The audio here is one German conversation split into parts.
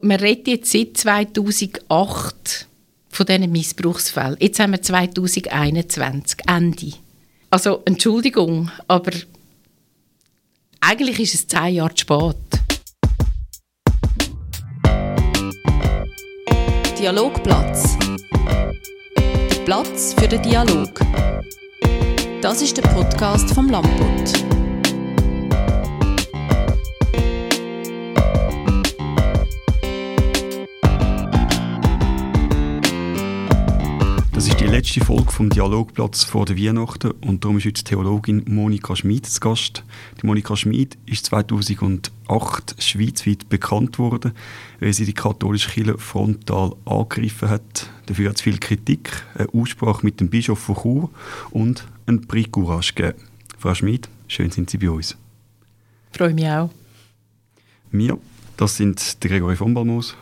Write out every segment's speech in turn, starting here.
Man redet jetzt seit 2008 von diesen Missbrauchsfällen. Jetzt haben wir 2021, Ende. Also Entschuldigung, aber eigentlich ist es zehn Jahre zu spät. Dialogplatz. Der Platz für den Dialog. Das ist der Podcast vom Lamput. Letzte Folge vom Dialogplatz vor der Weihnachten und darum ist jetzt Theologin Monika Schmid zu Gast. Die Monika Schmid ist 2008 schweizweit bekannt worden, weil sie die katholische Kirche frontal angegriffen hat. Dafür hat es viel Kritik, eine Aussprache mit dem Bischof von Chur und ein Prix Courage gegeben. Frau Schmid, schön sind Sie bei uns. Freue mich auch. Wir, das sind der Gregory von Balmos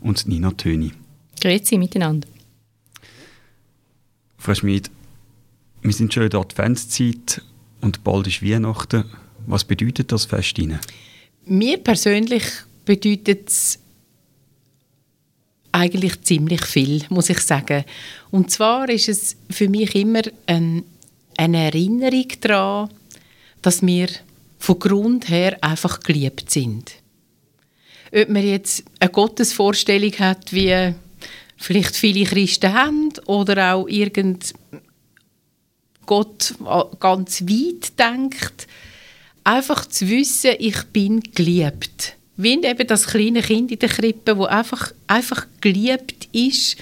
und Nina Töni. Grüezi miteinander. Frau Schmid, wir sind schon in der Adventszeit und bald ist Weihnachten. Was bedeutet das Fest Ihnen? Mir persönlich bedeutet es eigentlich ziemlich viel, muss ich sagen. Und zwar ist es für mich immer ein, eine Erinnerung daran, dass wir von Grund her einfach geliebt sind. Ob man jetzt eine Gottesvorstellung hat, wie vielleicht viele Christen haben oder auch irgend Gott ganz weit denkt, einfach zu wissen, ich bin geliebt. Wie eben das kleine Kind in der Krippe, wo einfach, einfach geliebt ist,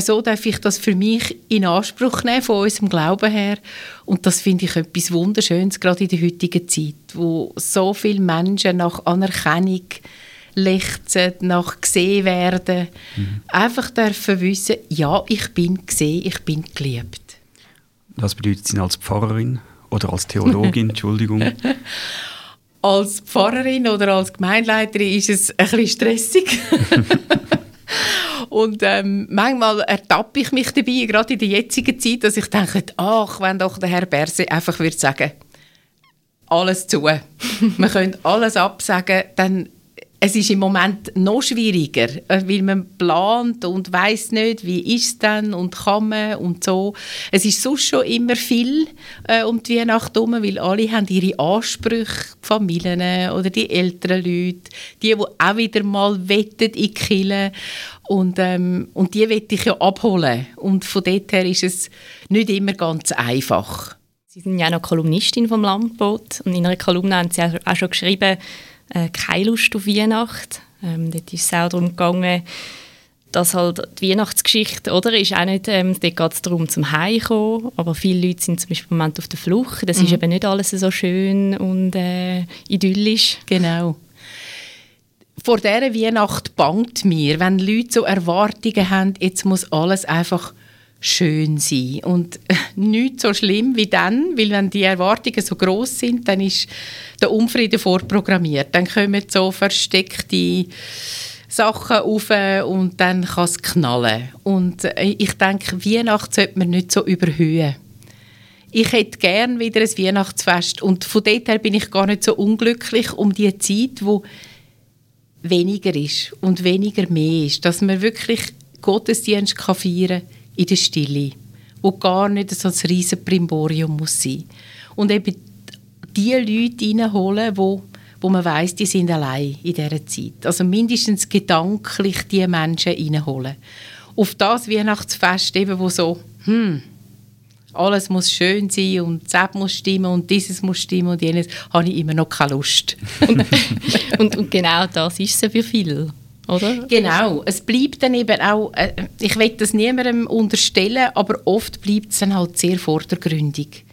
so darf ich das für mich in Anspruch nehmen, von unserem Glauben her. Und das finde ich etwas Wunderschönes, gerade in der heutigen Zeit, wo so viele Menschen nach Anerkennung lechzen, nach gesehen werden. Mhm. Einfach dürfen wissen, ja, ich bin gesehen, ich bin geliebt. Was bedeutet Sie als Pfarrerin oder als Theologin? Entschuldigung. als Pfarrerin oder als Gemeindeleiterin ist es ein bisschen stressig. Und ähm, manchmal ertappe ich mich dabei, gerade in der jetzigen Zeit, dass ich denke, ach, wenn doch der Herr Berse einfach würde sagen, alles zu. Wir können alles absagen, dann es ist im Moment noch schwieriger, äh, weil man plant und weiß nicht, wie ist es denn und kann man und so. Es ist sonst schon immer viel äh, um die Weihnacht herum, weil alle haben ihre Ansprüche, die Familien oder die älteren Leute, die, die auch wieder mal wettet in die Kirche. und, ähm, und die wette ich ja abholen und von dort her ist es nicht immer ganz einfach. Sie sind ja noch Kolumnistin vom Landboot und in einer Kolumne haben Sie auch schon geschrieben, äh, keine Lust auf Weihnacht. Ähm, dort ist es auch darum gegangen, dass halt die Weihnachtsgeschichte, oder, ist auch nicht, ähm, dort geht es darum, zum Heimkommen, aber viele Leute sind zum Beispiel im Moment auf der Flucht, das mhm. ist eben nicht alles so schön und äh, idyllisch. Genau. Vor dieser Weihnacht bangt mir, wenn Leute so Erwartungen haben, jetzt muss alles einfach schön sein. Und nicht so schlimm wie dann, weil wenn die Erwartungen so groß sind, dann ist der Unfrieden vorprogrammiert. Dann kommen so versteckte Sachen auf und dann kann es knallen. Und äh, ich denke, Weihnachten sollte man nicht so überhöhen. Ich hätte gern wieder ein Weihnachtsfest und von dort her bin ich gar nicht so unglücklich um die Zeit, wo weniger ist und weniger mehr ist, dass man wirklich Gottesdienst kann feiern kann in der Stille, wo gar nicht so ein riesen Primborium muss sein. Und eben die Leute reinholen, wo, wo man weiß, die sind allein in dieser Zeit. Also mindestens gedanklich die Menschen reinholen. Auf das Weihnachtsfest eben, wo so, hm, alles muss schön sein und das muss stimmen und dieses muss stimmen und jenes, habe ich immer noch keine Lust. und, und, und genau das ist es für viele oder? Genau, es bleibt dann eben auch, äh, ich will das niemandem unterstellen, aber oft bleibt es dann halt sehr vordergründig.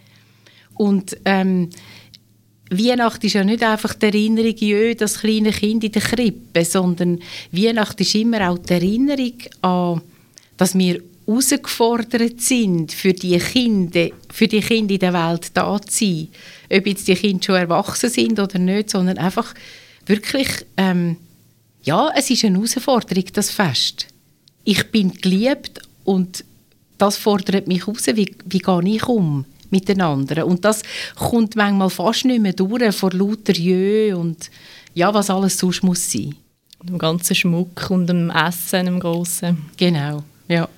Und ähm, Weihnachten ist ja nicht einfach die Erinnerung, jö, das kleine Kind in der Krippe, sondern Weihnachten ist immer auch die Erinnerung an, dass wir herausgefordert sind, für die Kinder, für die Kinder in der Welt da zu sein. Ob jetzt die Kinder schon erwachsen sind oder nicht, sondern einfach wirklich ähm, ja, es ist eine Herausforderung, das Fest. Ich bin geliebt und das fordert mich heraus, wie, wie gehe ich um mit den anderen. Und das kommt manchmal fast nicht mehr durch vor lauter Jö und ja, was alles sonst muss sein. Dem ganzen Schmuck und dem Essen, dem Grossen. Genau, ja.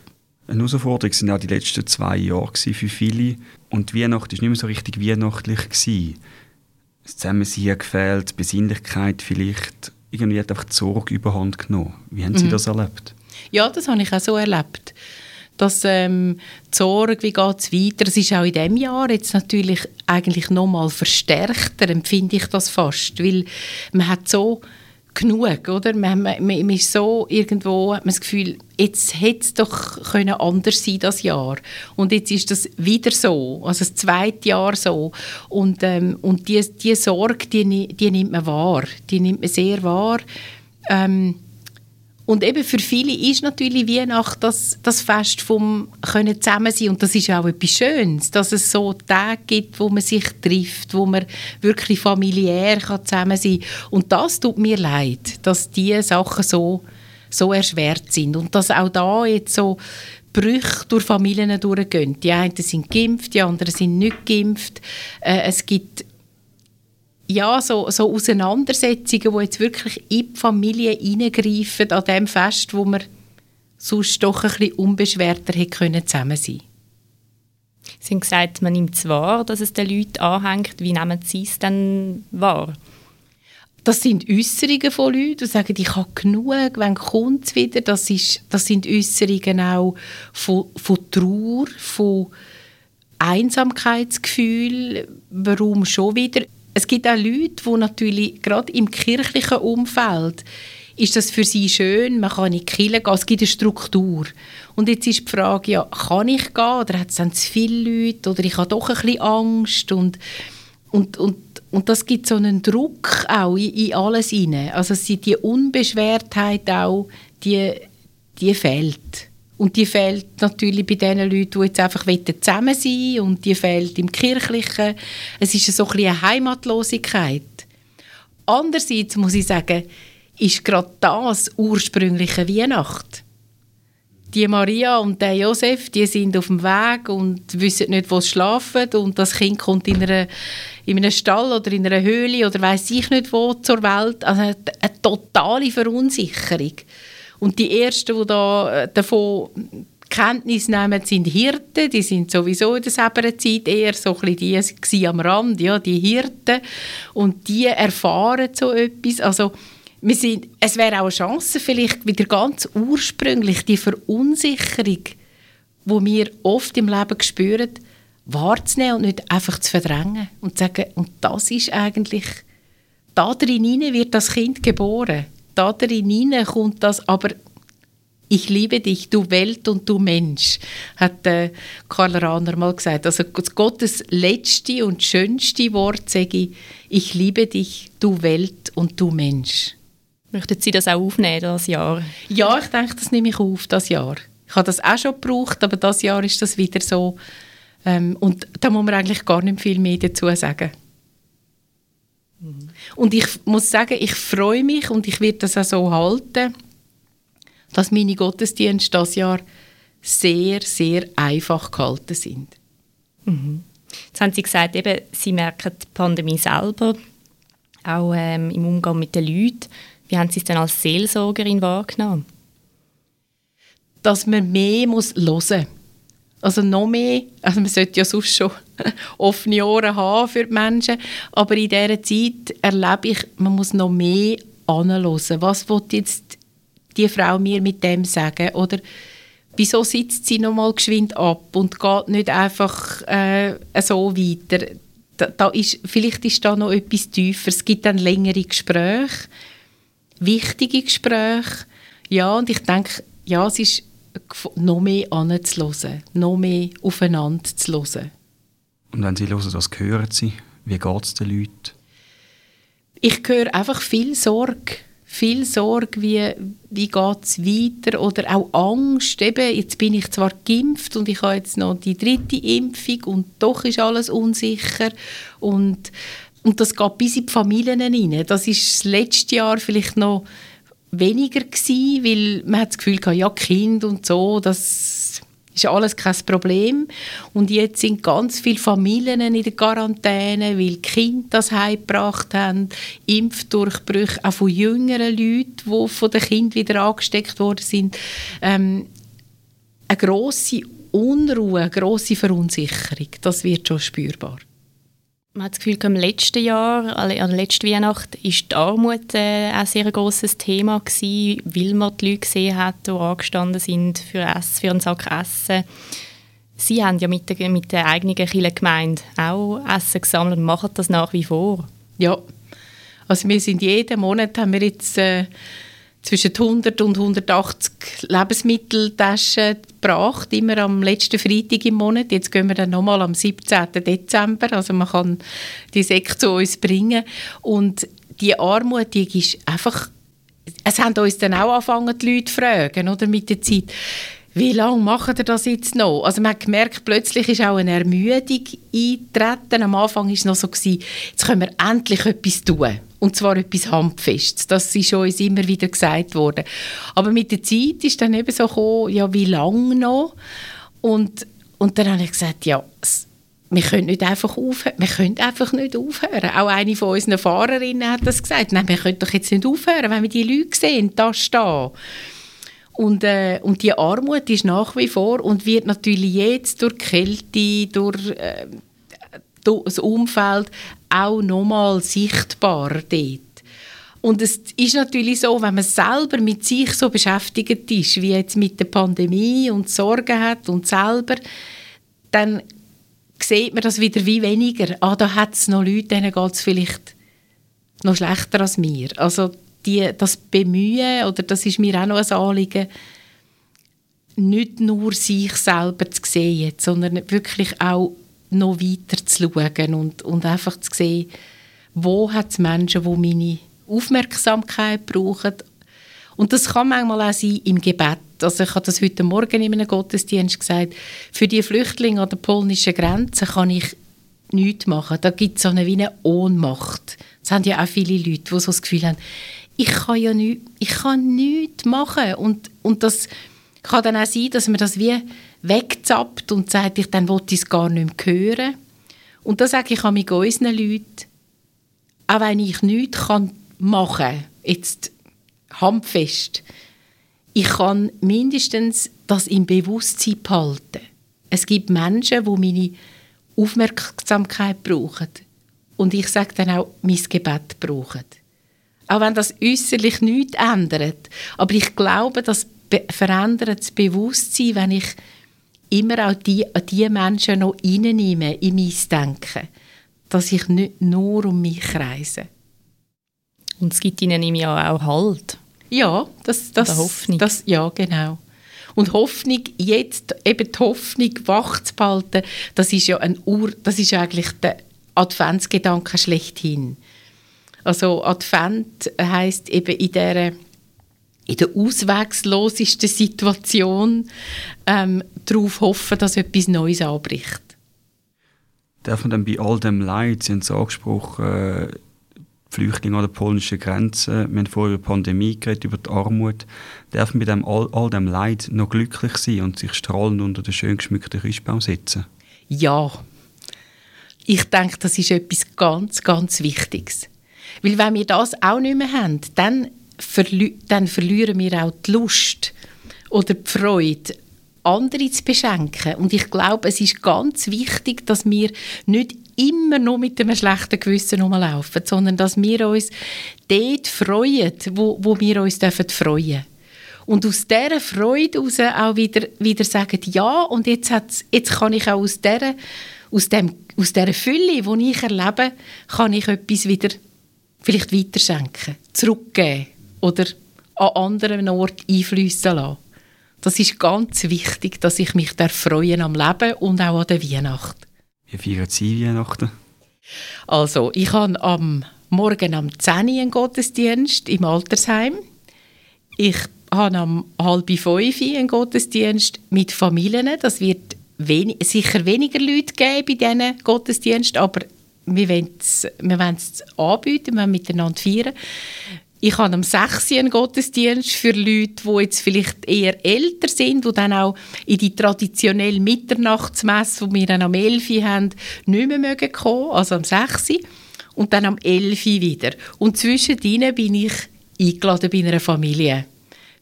Eine Herausforderung waren auch die letzten zwei Jahre für viele. Und die Weihnacht war nicht mehr so richtig weihnachtlich. Gewesen. Das Zusammensein gefehlt, die Besinnlichkeit vielleicht. Irgendwie hat einfach die Sorge überhand genommen. Wie haben Sie mhm. das erlebt? Ja, das habe ich auch so erlebt. Dass ähm, die Sorge, wie geht es weiter, das ist auch in diesem Jahr jetzt natürlich eigentlich noch mal verstärkter, empfinde ich das fast. Weil man hat so genug, oder? Man, man, man ist so irgendwo, hat man das Gefühl, jetzt hätte es doch können anders sein das Jahr. Und jetzt ist das wieder so, also das zweite Jahr so. Und, ähm, und die, die Sorge, die, die nimmt man wahr, die nimmt man sehr wahr. Ähm, und eben für viele ist natürlich Weihnachten das, das Fest vom können zusammen sein und das ist auch etwas Schönes, dass es so Tage gibt, wo man sich trifft, wo man wirklich familiär kann zusammen sein. Und das tut mir leid, dass diese Sachen so, so erschwert sind und dass auch da jetzt so Brüche durch Familien durchgehen. Die einen sind geimpft, die anderen sind nicht geimpft. Äh, es gibt ja, so, so Auseinandersetzungen, die jetzt wirklich in die Familie hineingreifen, an dem Fest, wo man sonst doch ein bisschen unbeschwerter hätte können zusammen sein Sie haben gesagt, man nimmt es wahr, dass es den Leuten anhängt. Wie nehmen Sie es denn wahr? Das sind Äußerungen von Leuten, die sagen, ich habe genug, wenn kommt es wieder. Das, ist, das sind Äußerungen auch von, von Trauer, von Einsamkeitsgefühl. Warum schon wieder? Es gibt auch Leute, die natürlich gerade im kirchlichen Umfeld ist das für sie schön, man kann in die Kirche gehen, es gibt eine Struktur. Und jetzt ist die Frage, ja, kann ich gehen oder hat es dann zu viele Leute oder ich habe doch ein bisschen Angst und, und, und, und das gibt so einen Druck auch in, in alles hinein. Also die Unbeschwertheit auch, die, die fehlt. Und die fehlt natürlich bei den Leuten, die jetzt einfach zusammen sein wollen. Und die fehlt im Kirchlichen. Es ist so ein eine Heimatlosigkeit. Andererseits muss ich sagen, ist gerade das ursprüngliche Weihnacht. Die Maria und der Josef, die sind auf dem Weg und wissen nicht, wo sie schlafen. Und das Kind kommt in, einer, in einem Stall oder in einer Höhle oder weiß ich nicht wo zur Welt. Also eine, eine totale Verunsicherung. Und die Ersten, die da, äh, davon Kenntnis nehmen, sind Hirten. Die sind sowieso in der Säberenzeit eher so ein bisschen die am Rand, ja, die Hirten. Und die erfahren so etwas. Also, wir sind, es wäre auch eine Chance, vielleicht wieder ganz ursprünglich die Verunsicherung, die wir oft im Leben spüren, wahrzunehmen und nicht einfach zu verdrängen. Und zu sagen, und das ist eigentlich, da drin wird das Kind geboren da drin kommt das, aber ich liebe dich, du Welt und du Mensch, hat äh, Karl Rahner mal gesagt. Also Gottes letzte und schönste Wort sage ich, ich liebe dich, du Welt und du Mensch. Möchten Sie das auch aufnehmen, das Jahr? Ja, ich denke, das nehme ich auf, das Jahr. Ich habe das auch schon gebraucht, aber das Jahr ist das wieder so. Ähm, und da muss man eigentlich gar nicht viel mehr dazu sagen. Und ich muss sagen, ich freue mich und ich werde das auch so halten, dass meine Gottesdienste das Jahr sehr, sehr einfach gehalten sind. Mhm. Jetzt haben Sie gesagt, eben, Sie merken die Pandemie selber, auch ähm, im Umgang mit den Leuten. Wie haben Sie es denn als Seelsorgerin wahrgenommen? Dass man mehr muss hören muss also noch mehr, also man sollte ja sonst schon offene Ohren haben für die Menschen, aber in dieser Zeit erlebe ich, man muss noch mehr anhören. Was will jetzt die Frau mir mit dem sagen? Oder wieso sitzt sie noch mal geschwind ab und geht nicht einfach äh, so weiter? Da, da ist, vielleicht ist da noch etwas tiefer. Es gibt dann längere Gespräche, wichtige Gespräche. Ja, und ich denke, ja, es ist noch mehr anzuhören, noch mehr aufeinander zu hören. Und wenn Sie hören, was hören Sie? Wie geht es den Leuten? Ich höre einfach viel Sorge. Viel Sorge, wie, wie geht es weiter oder auch Angst. Eben, jetzt bin ich zwar geimpft und ich habe jetzt noch die dritte Impfung und doch ist alles unsicher. Und, und das geht bis in die Familien hinein. Das ist das letzte Jahr vielleicht noch weniger gewesen, weil man hat das Gefühl hatte, ja, Kind und so, das ist alles kein Problem. Und jetzt sind ganz viele Familien in der Quarantäne, weil Kinder das heimgebracht haben, Impfdurchbrüche auch von jüngeren Leuten, die von den Kindern wieder angesteckt worden sind. Ähm, eine grosse Unruhe, eine grosse Verunsicherung, das wird schon spürbar. Man hat das Gefühl, im letzten Jahr, an der letzten Weihnacht, war die Armut äh, ein sehr grosses Thema gewesen, weil man die Leute gesehen hat, die angestanden sind für, Essen, für einen Sack Essen. Sie haben ja mit der, mit der eigenen Gemeinde auch Essen gesammelt und machen das nach wie vor. Ja, also wir sind jeden Monat, haben wir jetzt äh, zwischen 100 und 180 Lebensmitteltaschen gebracht, immer am letzten Freitag im Monat. Jetzt gehen wir dann nochmal am 17. Dezember, also man kann die Säcke zu uns bringen. Und die Armut, die ist einfach, es haben uns dann auch angefangen, die Leute zu fragen, oder, mit der Zeit, wie lange machen ihr das jetzt noch? Also man hat gemerkt, plötzlich ist auch eine Ermüdung eingetreten. Am Anfang war es noch so, jetzt können wir endlich etwas tun. Und zwar etwas Handfestes. Das ist uns immer wieder gesagt worden. Aber mit der Zeit ist dann eben so gekommen, ja, wie lange noch? Und, und dann habe ich gesagt, ja, wir können nicht einfach aufhören. Wir können einfach nicht aufhören. Auch eine von unseren Fahrerinnen hat das gesagt. Nein, wir können doch jetzt nicht aufhören, wenn wir die Leute sehen, da stehen. Und, äh, und die Armut ist nach wie vor und wird natürlich jetzt durch Kälte, durch äh, das Umfeld auch nochmal sichtbar dort. Und es ist natürlich so, wenn man selber mit sich so beschäftigt ist, wie jetzt mit der Pandemie und Sorgen hat und selber, dann sieht man das wieder wie weniger. Ah, da hat es noch Leute, denen geht es vielleicht noch schlechter als mir. Also die, das Bemühen, oder das ist mir auch noch ein Anliegen, nicht nur sich selber zu sehen, sondern wirklich auch noch weiter zu schauen und, und einfach zu sehen, wo hat es Menschen, die meine Aufmerksamkeit brauchen. Und das kann manchmal auch sein im Gebet. Also ich habe das heute Morgen in einem Gottesdienst gesagt, für die Flüchtlinge an der polnischen Grenze kann ich nichts machen. Da gibt es so eine, wie eine Ohnmacht. Das haben ja auch viele Leute, die so das Gefühl haben, ich kann ja nichts, ich kann nichts machen. Und, und das kann dann auch sein, dass man das wie wegzappt und sagt, ich, dann will es gar nicht mehr hören. Und da sage ich auch mit unseren Leuten, auch wenn ich nichts machen kann, jetzt handfest, ich kann mindestens das im Bewusstsein behalten. Es gibt Menschen, die meine Aufmerksamkeit brauchen. Und ich sage dann auch, mein Gebet brauchen. Auch wenn das äußerlich nichts ändert. Aber ich glaube, das verändert das Bewusstsein, wenn ich immer auch die, die Menschen noch reinnehme in mein Denken. Dass ich nicht nur um mich kreise. Und es gibt ihnen im Jahr auch Halt. Ja, das, das, Hoffnung. Das, ja, genau. Und Hoffnung, jetzt eben die Hoffnung wach zu behalten, das ist ja ein Ur, das ist eigentlich der Adventsgedanke schlechthin. Also Advent heißt eben in der in der auswegslosesten Situation ähm, darauf hoffen, dass etwas Neues anbricht. Darf man dann bei all dem Leid, Sie haben es angesprochen, äh, Flüchtlinge an der polnischen Grenze, wir haben vorher über die Pandemie geredet, über die Armut, darf man bei dem, all, all dem Leid noch glücklich sein und sich strahlend unter den schön geschmückten Christbaum setzen? Ja. Ich denke, das ist etwas ganz, ganz Wichtiges. Weil wenn wir das auch nicht mehr haben, dann, verli dann verlieren wir auch die Lust oder die Freude, andere zu beschenken. Und ich glaube, es ist ganz wichtig, dass wir nicht immer nur mit einem schlechten Gewissen rumlaufen, sondern dass wir uns dort freuen, wo, wo wir uns dürfen freuen und aus dieser Freude heraus auch wieder, wieder sagen, ja, und jetzt, jetzt kann ich auch aus dieser, aus, dem, aus dieser Fülle, die ich erlebe, kann ich etwas wieder vielleicht weiterschenken, zurückgeben oder an anderen Orten einfließen lassen. Das ist ganz wichtig, dass ich mich freuen am Leben und auch an der Weihnacht. Wie feiern Sie Weihnachten? Also, ich habe am Morgen am 10 Uhr einen Gottesdienst im Altersheim. Ich habe am halb fünf einen Gottesdienst mit Familien. Das wird wenig, sicher weniger Leute geben bei diesen Gottesdiensten, aber wir wollen es, wir wollen es anbieten, wir wollen miteinander feiern. Ich habe am 6. einen Gottesdienst für Leute, die jetzt vielleicht eher älter sind, die dann auch in die traditionelle Mitternachtsmesse, die wir dann am 11. haben, nicht mehr mögen kommen, also am 6. Und dann am 11. wieder. Und zwischen ihnen bin ich eingeladen bei einer Familie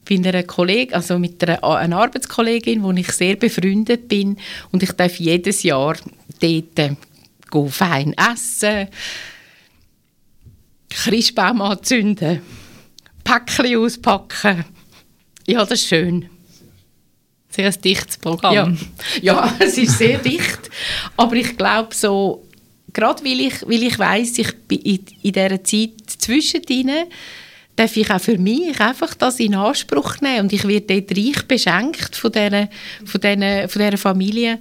bei einer Kollegin, also mit einer, einer Arbeitskollegin, wo ich sehr befreundet bin und ich darf jedes Jahr dort äh, fein essen, Christbaum anzünden, Päckchen auspacken. Ja, das ist schön. Sehr ein dichtes Programm. Ja, ja es ist sehr dicht. Aber ich glaube so, gerade weil ich, weil ich weiss, ich bin in, in dieser Zeit zwischen ihnen, darf ich auch für mich einfach das in Anspruch nehmen. Und ich werde dort reich beschenkt von dieser, von dieser, von dieser Familie,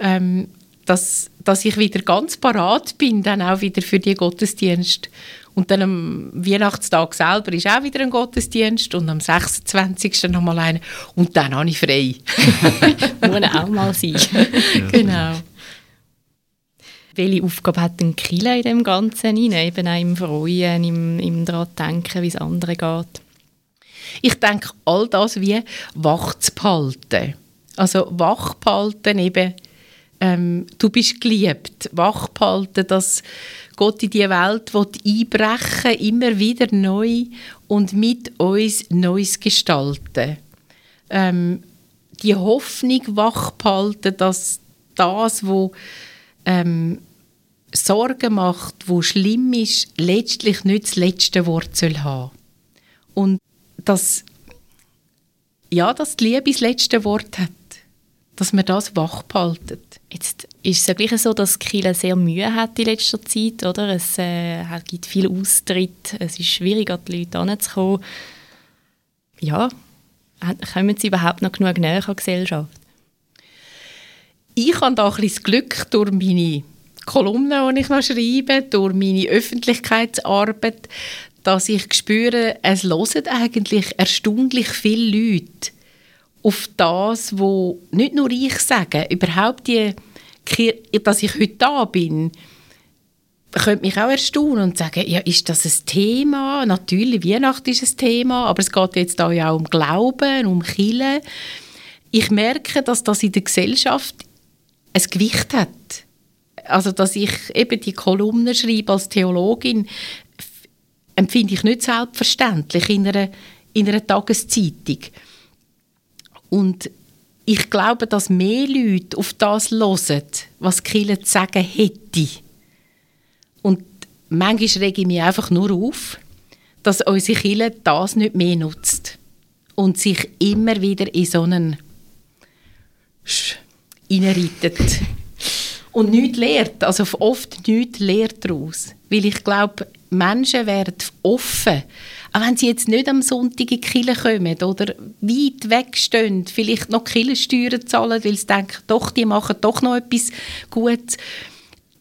ähm, dass, dass ich wieder ganz parat bin, dann auch wieder für die Gottesdienst. Und dann am Weihnachtstag selber ist auch wieder ein Gottesdienst und am 26. nochmal einer. Und dann habe ich frei. Muss auch mal sein. genau. Welche Aufgabe hat denn Kille in dem Ganzen rein? Eben auch im Freuen, im, im daran denken, wie es anderen geht? Ich denke, all das wie wach zu behalten. Also wach behalten eben, ähm, du bist geliebt. Wach behalten, dass Gott in die Welt einbrechen immer wieder neu und mit uns Neues gestalten. Ähm, die Hoffnung wach behalten, dass das, was ähm, Sorgen macht, wo schlimm ist, letztlich nicht das letzte Wort soll haben. Und dass, ja, dass die Liebe das letzte Wort hat. Dass man das wach behalten. Jetzt ist es ja gleich so, dass Kiel sehr Mühe hat in letzter Zeit, oder? Es äh, gibt viel Austritt, es ist schwierig, an die Leute heranzukommen. Ja, kommen sie überhaupt noch genug näher an die Gesellschaft? Ich habe da ein bisschen das Glück durch meine Kolumnen, die ich noch schreibe, durch meine Öffentlichkeitsarbeit, dass ich spüre, es hören eigentlich erstaunlich viele Leute auf das, wo nicht nur ich sage, überhaupt die, dass ich heute da bin, könnte mich auch erstaunen und sagen, ja, ist das ein Thema? Natürlich, Weihnachten ist ein Thema, aber es geht jetzt da ja auch um Glauben, um Chile. Ich merke, dass das in der Gesellschaft ein Gewicht hat. Also, dass ich eben die Kolumnen schreibe als Theologin, empfinde ich nicht selbstverständlich in einer, in einer Tageszeitung. Und ich glaube, dass mehr Leute auf das hören, was Kille zu sagen hätte. Und manchmal rege ich mich einfach nur auf, dass unsere Kille das nicht mehr nutzt und sich immer wieder in so einen reinreitet. Und nichts lehrt, also oft nichts lehrt daraus. Weil ich glaube, Menschen werden offen, auch wenn sie jetzt nicht am Sonntag in die Kirche kommen oder weit wegstehen, vielleicht noch Kirchensteuern zahlen, weil sie denken, doch, die machen doch noch etwas Gutes,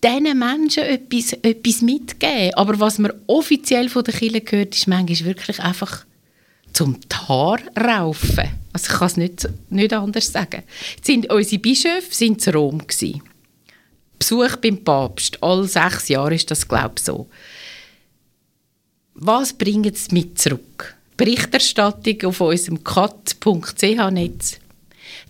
diesen Menschen etwas, etwas mitgeben. Aber was man offiziell von der Kirche hört, ist manchmal wirklich einfach zum Tar raufen. Also ich kann es nicht, nicht anders sagen. Sind unsere Bischöfe sind zu Rom. Besuch beim Papst, alle sechs Jahre ist das glaube ich so. Was bringen sie mit zurück? Berichterstattung auf unserem cat.ch-Netz.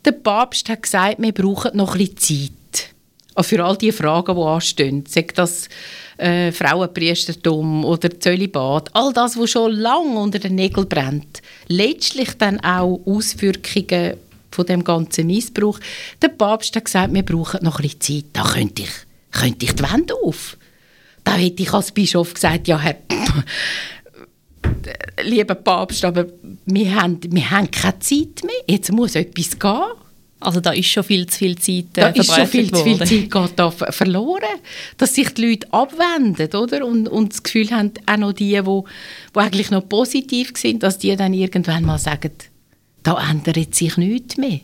Der Papst hat gesagt, wir brauchen noch bisschen Zeit. Auch für all die Fragen, die anstehen. Sagt das äh, Frauenpriestertum oder Zölibat, all das, was schon lange unter den Nägeln brennt, letztlich dann auch Auswirkungen von dem ganzen Missbrauch. Der Papst hat gesagt, wir brauchen noch bisschen Zeit. Da könnte ich, könnte ich die Wände auf. Da hätte ich als Bischof gesagt, ja, Herr, lieber Papst, aber wir haben, wir haben keine Zeit mehr. Jetzt muss etwas gehen. Also da ist schon viel zu viel Zeit äh, Da ist schon viel zu viel Zeit geht da verloren, dass sich die Leute abwenden, oder? Und, und das Gefühl haben, auch noch die, die, die eigentlich noch positiv sind, dass die dann irgendwann mal sagen, da ändert sich nichts mehr.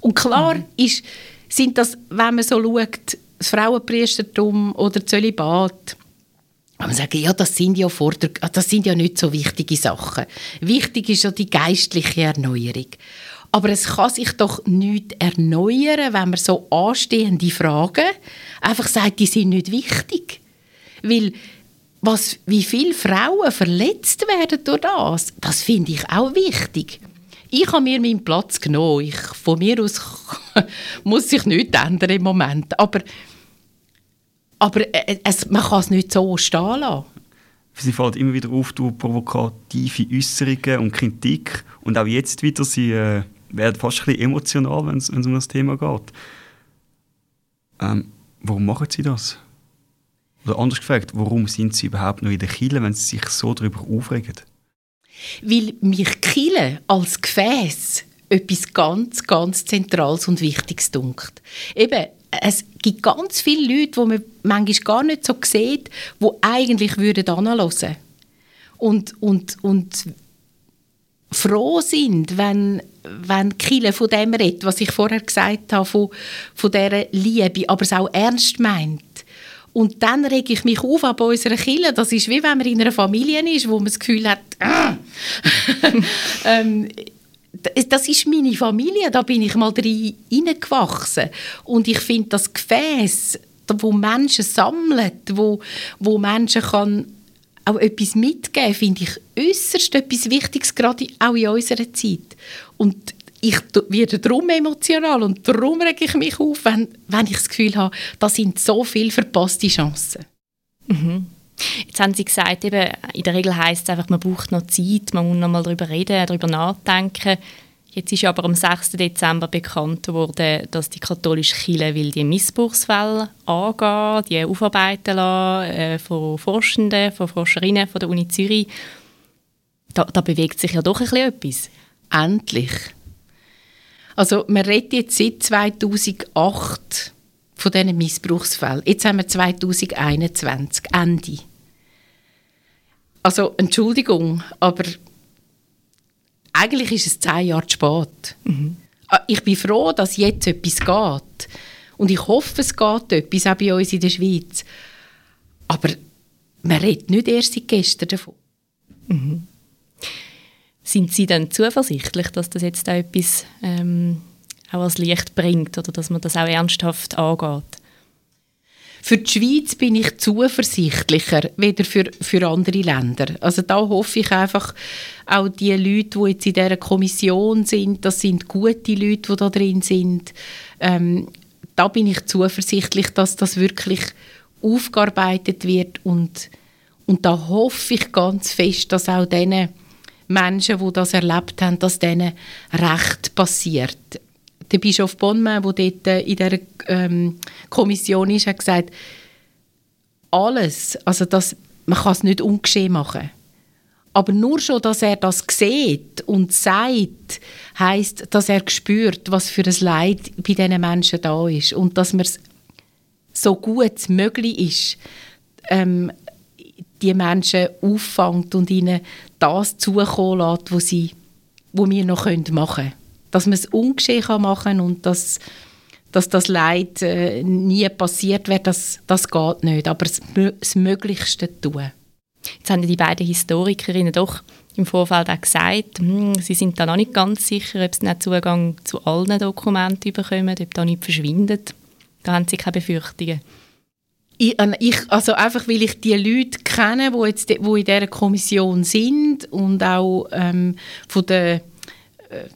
Und klar mhm. ist, sind das, wenn man so schaut, das Frauenpriestertum oder Zölibat, man sagen, ja, das sind ja, Vorder das sind ja nicht so wichtige Sachen. Wichtig ist ja die geistliche Erneuerung. Aber es kann sich doch nicht erneuern, wenn man so anstehende Fragen einfach sagt, die sind nicht wichtig. Weil was, wie viele Frauen verletzt werden durch das, das finde ich auch wichtig. Ich habe mir meinen Platz genommen. Ich, von mir aus muss sich nichts ändern im Moment. Aber, aber äh, es, man kann es nicht so stehen lassen. Sie fällt immer wieder auf durch provokative Äußerungen und Kritik. Und auch jetzt wieder, sie äh, werden fast ein bisschen emotional, wenn es um das Thema geht. Ähm, warum machen Sie das? Oder anders gefragt, warum sind Sie überhaupt noch in der Kille, wenn Sie sich so darüber aufregen? Weil mich Kille als Gefäß etwas ganz, ganz Zentrales und Wichtiges dunkt. Eben, es gibt ganz viele Leute, die man manchmal gar nicht so sieht, die eigentlich würden anhören und, und, und froh sind, wenn, wenn Kille von dem redet, was ich vorher gesagt habe, von, von dieser Liebe, aber es auch ernst meint. Und dann rege ich mich auf ab unserer Kille. Das ist wie wenn man in einer Familie ist, wo man das Gefühl hat, ah. ähm, das ist meine Familie, da bin ich mal reingewachsen. Und ich finde das Gefäß, wo Menschen sammeln, wo, wo Menschen kann auch etwas mitgeben, finde ich äußerst etwas Wichtiges, gerade auch in unserer Zeit. Und ich werde darum emotional und darum rege ich mich auf, wenn, wenn ich das Gefühl habe, da sind so viele verpasste Chancen. Mhm. Jetzt haben Sie gesagt, eben, in der Regel heisst es einfach, man braucht noch Zeit, man muss noch mal darüber reden, darüber nachdenken. Jetzt ist aber am 6. Dezember bekannt worden, dass die katholische Kirche will die Missbrauchsfälle angehen, die aufarbeiten lassen äh, von Forschenden, von Forscherinnen von der Uni Zürich. Da, da bewegt sich ja doch ein bisschen etwas. Endlich. Also man redet jetzt seit 2008 von diesen Missbrauchsfällen. Jetzt haben wir 2021, Ende. Also Entschuldigung, aber eigentlich ist es zehn Jahre zu spät. Mhm. Ich bin froh, dass jetzt etwas geht. Und ich hoffe, es geht etwas, auch bei uns in der Schweiz. Aber man redet nicht erst seit gestern davon. Mhm. Sind Sie dann zuversichtlich, dass das jetzt auch etwas ähm, auch als Licht bringt oder dass man das auch ernsthaft angeht? Für die Schweiz bin ich zuversichtlicher, weder für, für andere Länder. Also da hoffe ich einfach, auch die Leute, die jetzt in dieser Kommission sind, das sind gute Leute, die da drin sind. Ähm, da bin ich zuversichtlich, dass das wirklich aufgearbeitet wird und, und da hoffe ich ganz fest, dass auch diesen Menschen, die das erlebt haben, dass denen Recht passiert der Bischof Bonnemann, der dort äh, in dieser ähm, Kommission ist, hat gesagt, alles, also das, man kann es nicht ungeschehen machen. Aber nur schon, dass er das sieht und sagt, heißt, dass er spürt, was für ein Leid bei diesen Menschen da ist und dass man es so gut möglich ist, ähm, die Menschen auffängt und ihnen das zukommen lässt, was sie, wo wir noch machen können dass man es ungeschehen machen kann und dass, dass das Leid äh, nie passiert wird, das, das geht nicht. Aber das, das Möglichste tun. Jetzt haben die beiden Historikerinnen doch im Vorfeld auch gesagt, hm, sie sind da noch nicht ganz sicher, ob sie Zugang zu allen Dokumenten bekommen, ob da nicht verschwindet. Da haben sie keine Befürchtungen. Ich, also einfach, weil ich die Leute kenne, die, jetzt, die in dieser Kommission sind und auch ähm, von der äh,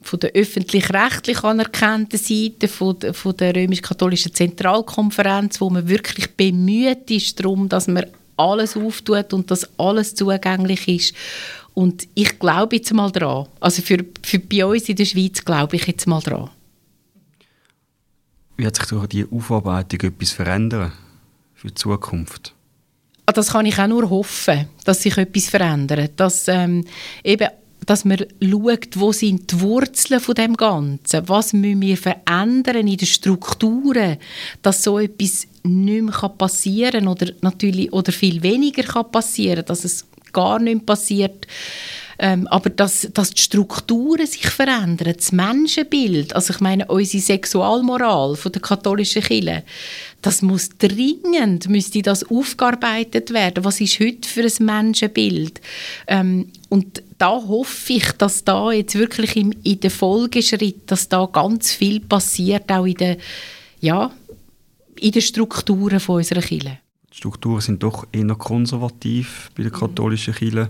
von der öffentlich-rechtlich anerkannten Seite, von der, von der römisch-katholischen Zentralkonferenz, wo man wirklich bemüht ist darum, dass man alles auftut und dass alles zugänglich ist. Und ich glaube jetzt mal dran. Also für, für bei uns in der Schweiz glaube ich jetzt mal dran. Wie hat sich durch die Aufarbeitung etwas verändern für die Zukunft? Ah, das kann ich auch nur hoffen, dass sich etwas verändert. Dass ähm, eben dass man schaut, wo sind die Wurzeln von dem Ganzen, was müssen wir verändern in den Strukturen, dass so etwas nicht mehr passieren kann oder natürlich oder viel weniger kann passieren, dass es gar nicht passiert. Ähm, aber dass, dass die Strukturen sich verändern, das Menschenbild, also ich meine unsere Sexualmoral von der katholischen Kirche, das muss dringend, müsste das aufgearbeitet werden. Was ist heute für ein Menschenbild? Ähm, und da hoffe ich, dass da jetzt wirklich im, in den Folgeschritt, dass da ganz viel passiert, auch in den, ja, in den Strukturen von unserer Kirche. Die Strukturen sind doch eher konservativ bei der katholischen Kirche.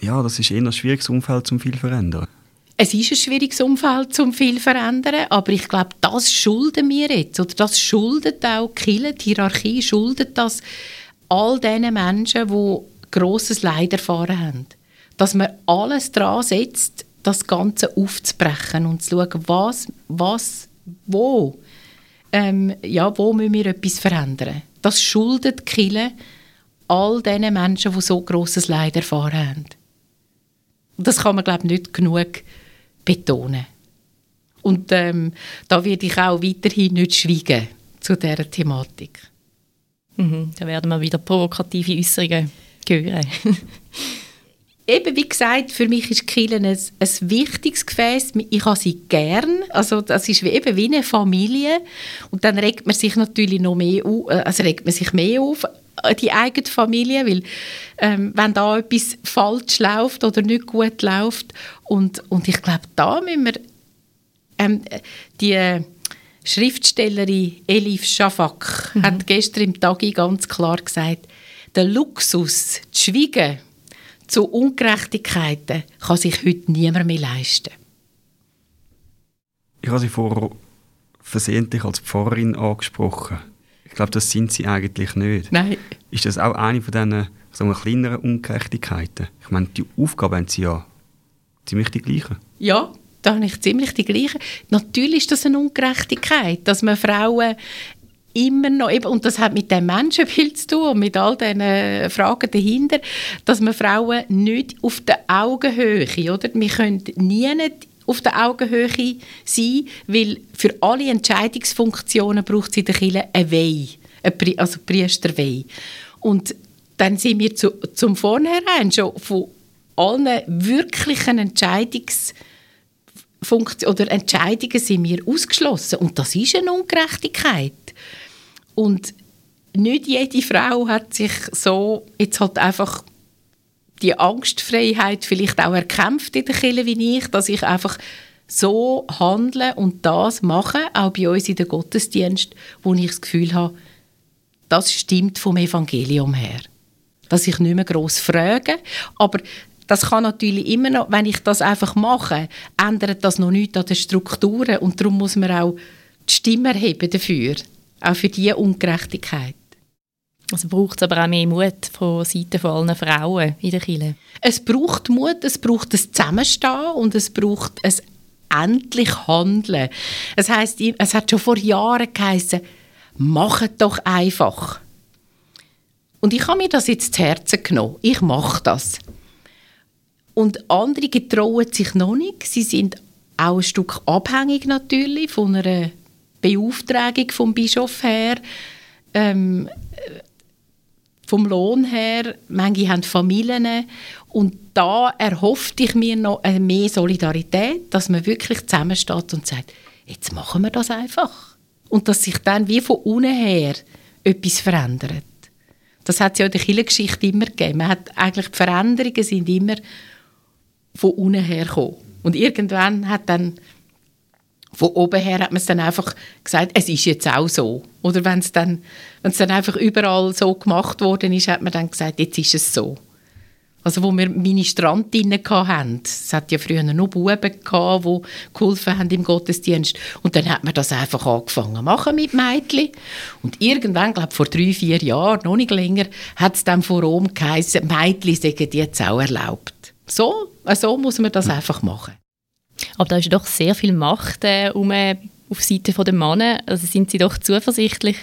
Ja, das ist eher ein schwieriges Umfeld, um viel zu verändern. Es ist ein schwieriges Umfeld, um viel zu verändern, aber ich glaube, das schulden wir jetzt, oder das schuldet auch die Kirche, die Hierarchie schuldet das all diesen Menschen, die grosses Leid erfahren haben. Dass man alles daran setzt, das Ganze aufzubrechen und zu schauen, was, was, wo, ähm, ja, wo müssen wir etwas verändern. Das schuldet die Kirche all diesen Menschen, die so grosses Leid erfahren haben. Das kann man, glaube ich, nicht genug betonen. Und ähm, da werde ich auch weiterhin nicht schweigen zu dieser Thematik. Mhm, da werden wir wieder provokative Äußerungen hören. Eben, wie gesagt, für mich ist Kirche ein, ein wichtiges Gefäß. Ich habe sie gern. Also, das ist wie, eben wie eine Familie. Und dann regt man sich natürlich noch mehr auf, äh, also regt man sich mehr auf, die eigene Familie, weil ähm, wenn da etwas falsch läuft oder nicht gut läuft und, und ich glaube, da müssen wir ähm, die Schriftstellerin Elif Shafak mhm. hat gestern im Tagi ganz klar gesagt, der Luxus, zu schweigen, zu Ungerechtigkeiten kann sich heute niemand mehr leisten. Ich habe Sie vorher versehentlich als Pfarrerin angesprochen. Ich glaube, das sind Sie eigentlich nicht. Nein. Ist das auch eine von diesen wir, kleineren Ungerechtigkeiten? Ich meine, die Aufgabe haben Sie ja ziemlich die gleiche. Ja, da habe ich ziemlich die gleiche. Natürlich ist das eine Ungerechtigkeit, dass man Frauen immer noch, eben, und das hat mit dem Menschenbild zu tun und mit all diesen Fragen dahinter, dass man Frauen nicht auf der Augenhöhe, oder? Wir können nie nicht auf der Augenhöhe sein, weil für alle Entscheidungsfunktionen braucht es in der Kirche eine Weih, also Priesterweih. Und dann sind wir zu, zum Vornherein schon von allen wirklichen Entscheidungs oder Entscheidungen sind wir ausgeschlossen und das ist eine Ungerechtigkeit. Und nicht jede Frau hat sich so jetzt halt einfach die Angstfreiheit vielleicht auch erkämpft in der Kirche wie ich, dass ich einfach so handle und das mache, auch bei uns in den Gottesdienst, wo ich das Gefühl habe, das stimmt vom Evangelium her. Dass ich nicht mehr gross frage, aber das kann natürlich immer noch, wenn ich das einfach mache, ändert das noch nichts an den Strukturen und darum muss man auch die Stimme erheben dafür auch für diese Ungerechtigkeit. Also braucht es aber auch mehr Mut von Seiten von allen Frauen in der Kirche? Es braucht Mut, es braucht ein Zusammenstehen und es braucht ein endlich Handeln. Es heißt, es hat schon vor Jahren geheißen, macht doch einfach. Und ich habe mir das jetzt zu Herzen genommen. Ich mache das. Und andere getrauen sich noch nicht. Sie sind auch ein Stück abhängig natürlich von einer Beauftragung vom Bischof her, ähm, vom Lohn her, manche haben Familien und da erhofft ich mir noch mehr Solidarität, dass man wirklich zusammensteht und sagt, jetzt machen wir das einfach. Und dass sich dann wie von unten her etwas verändert. Das hat es ja in der Kirchengeschichte immer gegeben. Man hat eigentlich die Veränderungen sind immer von unten her gekommen. Und irgendwann hat dann von oben her hat man es dann einfach gesagt, es ist jetzt auch so. Oder wenn es dann, wenn es dann einfach überall so gemacht worden ist, hat man dann gesagt, jetzt ist es so. Also wo wir Ministrantinnen hatten, es hat ja früher noch Buben gehabt, die geholfen haben im Gottesdienst und dann hat man das einfach angefangen machen mit Mädchen und irgendwann, glaube vor drei, vier Jahren, noch nicht länger, hat es dann vor Rom geheißen, Mädchen sind jetzt auch erlaubt. So, so muss man das einfach machen. Aber da ist doch sehr viel Macht äh, um, äh, auf Seite der Männer. Also sind Sie doch zuversichtlich,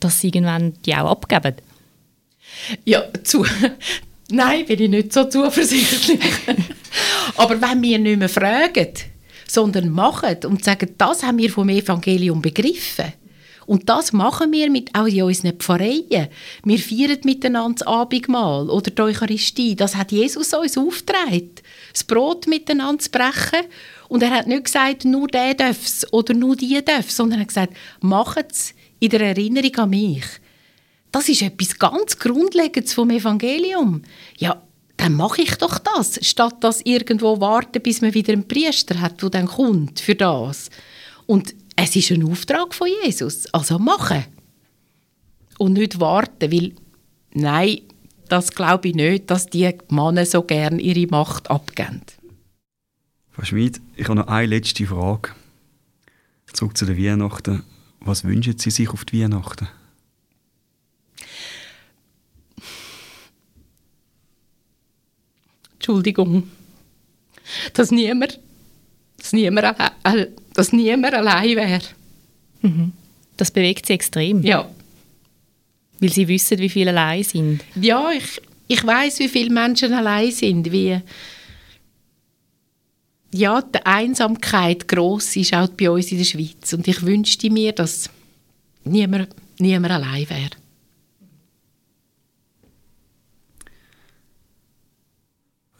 dass Sie irgendwann die auch abgeben? Ja, zu Nein, bin ich nicht so zuversichtlich. Aber wenn wir nicht mehr fragen, sondern machen und sagen, das haben wir vom Evangelium begriffen. Und das machen wir mit, auch in unseren Pfarreien. Wir feiern miteinander das Abendmahl oder die Eucharistie. Das hat Jesus uns aufgetragen das Brot miteinander zu brechen. Und er hat nicht gesagt, nur der darf es oder nur die darf sondern er hat gesagt, macht es in der Erinnerung an mich. Das ist etwas ganz Grundlegendes vom Evangelium. Ja, dann mache ich doch das, statt dass irgendwo warten, bis man wieder einen Priester hat, der dann kommt für das. Und es ist ein Auftrag von Jesus, also machen. Und nicht warten, weil, nein, das glaube ich nicht, dass die Männer so gerne ihre Macht abgeben. Frau Schmid, ich habe noch eine letzte Frage. Zurück zu den Weihnachten. Was wünschen Sie sich auf die Weihnachten? Entschuldigung. Dass niemand, dass niemand, alle, dass niemand allein wäre. Mhm. Das bewegt Sie extrem. Ja. Weil Sie wissen, wie viele allein sind. Ja, ich, ich weiß, wie viele Menschen allein sind. Wie ja, die Einsamkeit gross ist auch bei uns in der Schweiz. Und ich wünschte mir, dass niemand, niemand allein wäre.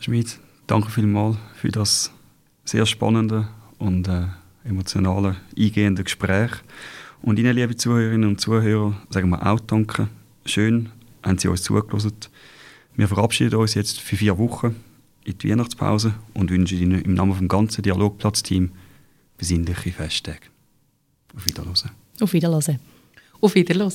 Schmid, danke vielmals für das sehr spannende und äh, emotionale, eingehende Gespräch. Und Ihnen, liebe Zuhörerinnen und Zuhörer, sagen wir auch Danke. Schön, haben Sie uns zugelassen. Wir verabschieden uns jetzt für vier Wochen in die Weihnachtspause und wünschen Ihnen im Namen vom ganzen Dialogplatz-Team besinnliche Festtage. Auf Wiederhören. Auf Wiederhören. Auf Wiederhören.